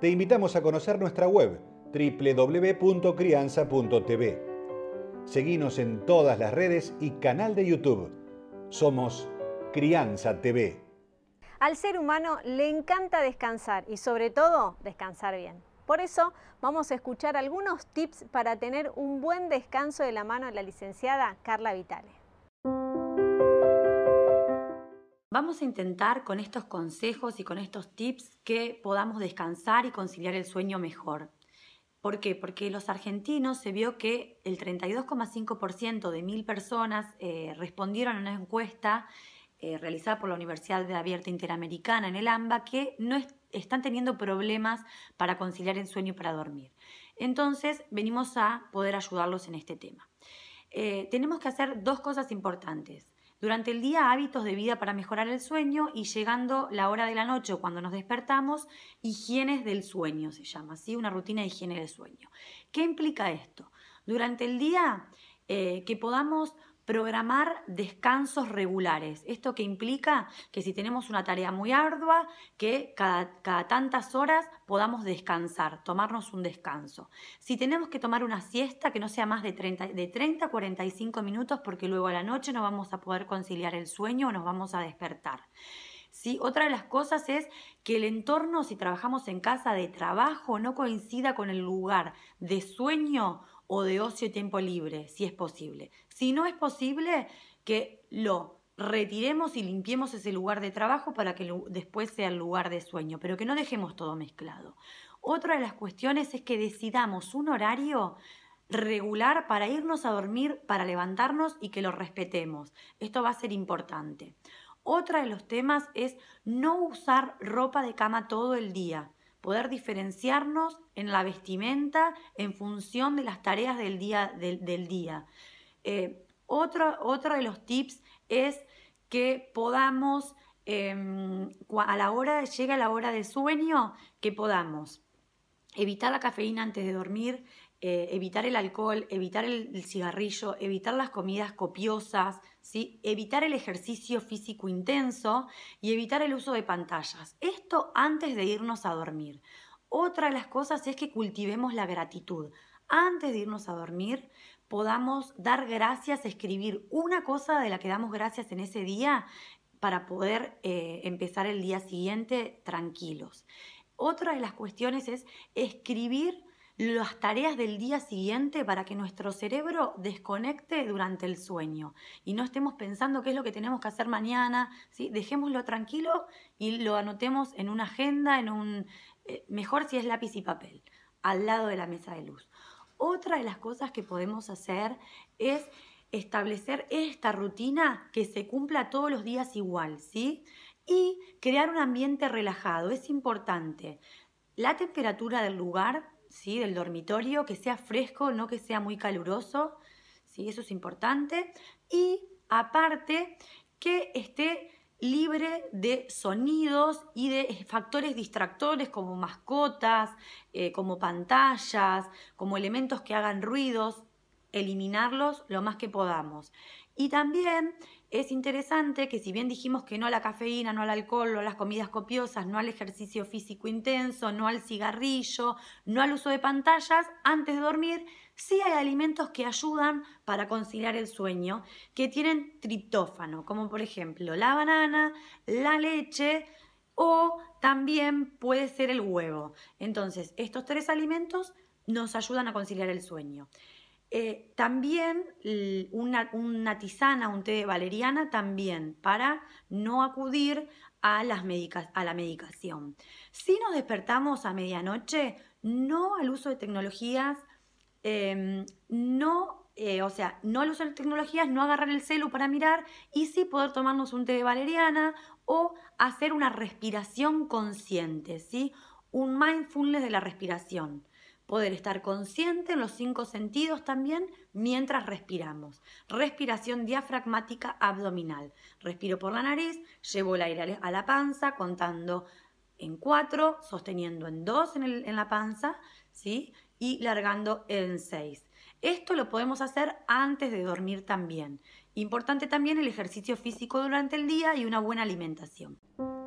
te invitamos a conocer nuestra web www.crianza.tv. Seguimos en todas las redes y canal de YouTube. Somos Crianza TV. Al ser humano le encanta descansar y sobre todo descansar bien. Por eso vamos a escuchar algunos tips para tener un buen descanso de la mano de la licenciada Carla Vitale. Vamos a intentar con estos consejos y con estos tips que podamos descansar y conciliar el sueño mejor. ¿Por qué? Porque los argentinos se vio que el 32,5% de mil personas eh, respondieron a una encuesta eh, realizada por la Universidad de Abierta Interamericana en el AMBA que no están teniendo problemas para conciliar el sueño y para dormir. Entonces, venimos a poder ayudarlos en este tema. Eh, tenemos que hacer dos cosas importantes. Durante el día hábitos de vida para mejorar el sueño y llegando la hora de la noche cuando nos despertamos, higienes del sueño se llama, ¿sí? Una rutina de higiene del sueño. ¿Qué implica esto? Durante el día eh, que podamos programar descansos regulares. Esto que implica que si tenemos una tarea muy ardua, que cada, tantas horas podamos descansar, tomarnos un descanso. Si tenemos que tomar una siesta, que no sea más de 30, de 30 a 45 minutos, porque luego a la noche no vamos a poder conciliar el sueño o nos vamos a despertar. ¿Sí? Otra de las cosas es que el entorno, si trabajamos en casa de trabajo, no coincida con el lugar de sueño o de ocio y tiempo libre, si es posible. Si no es posible, que lo retiremos y limpiemos ese lugar de trabajo para que después sea el lugar de sueño, pero que no dejemos todo mezclado. Otra de las cuestiones es que decidamos un horario regular para irnos a dormir, para levantarnos y que lo respetemos. Esto va a ser importante. Otra de los temas es no usar ropa de cama todo el día poder diferenciarnos en la vestimenta en función de las tareas del día. Del, día. Eh, otro, de los tips es que podamos, em, a la hora, llega la hora de sueño, que podamos evitar la cafeína antes de dormir, eh, evitar el alcohol, evitar el, cigarrillo, evitar las comidas copiosas, ¿sí? evitar el ejercicio físico intenso y evitar el uso de pantallas. Esto antes de irnos a dormir. Otra de las cosas es que cultivemos la gratitud. Antes de irnos a dormir, podamos dar gracias, escribir una cosa de la que damos gracias en ese día para poder eh, empezar el día siguiente tranquilos. Otra de las cuestiones es escribir las tareas del día siguiente para que nuestro cerebro desconecte durante el sueño y no estemos pensando qué es lo que tenemos que hacer mañana, ¿sí? dejémoslo tranquilo y lo anotemos en una agenda, en un, eh, mejor si es lápiz y papel, al lado de la mesa de luz. Otra de las cosas que podemos hacer es establecer esta rutina que se cumpla todos los días igual, ¿sí? Y crear un ambiente relajado, es importante. La temperatura del lugar ¿sí? del dormitorio, que sea fresco, no que sea muy caluroso, ¿sí? eso es importante. Y aparte, que esté libre de sonidos y de factores distractores como mascotas, eh, como pantallas, como elementos que hagan ruidos, eliminarlos lo más que podamos. Y también es interesante que si bien dijimos que no a la cafeína, no al alcohol, no a las comidas copiosas, no al ejercicio físico intenso, no al cigarrillo, no al uso de pantallas, antes de dormir, sí hay alimentos que ayudan para conciliar el sueño, que tienen triptófano, como por ejemplo la banana, la leche o también puede ser el huevo. Entonces, estos tres alimentos nos ayudan a conciliar el sueño. Eh, también una, tisana, un té de valeriana, también para no acudir a, las a la medicación. Si nos despertamos a medianoche, no al uso de tecnologías, em, no, eh, o sea, no al uso de tecnologías, no agarrar el celu para mirar y sí poder tomarnos un té de valeriana o hacer una respiración consciente, ¿sí? Un mindfulness de la respiración. Poder estar consciente en los cinco sentidos también mientras respiramos. Respiración diafragmática abdominal. Respiro por la nariz, llevo el aire a la panza contando en cuatro, sosteniendo en dos en, la panza, ¿sí? Y largando en seis. Esto lo podemos hacer antes de dormir también. Importante también el ejercicio físico durante el día y una buena alimentación.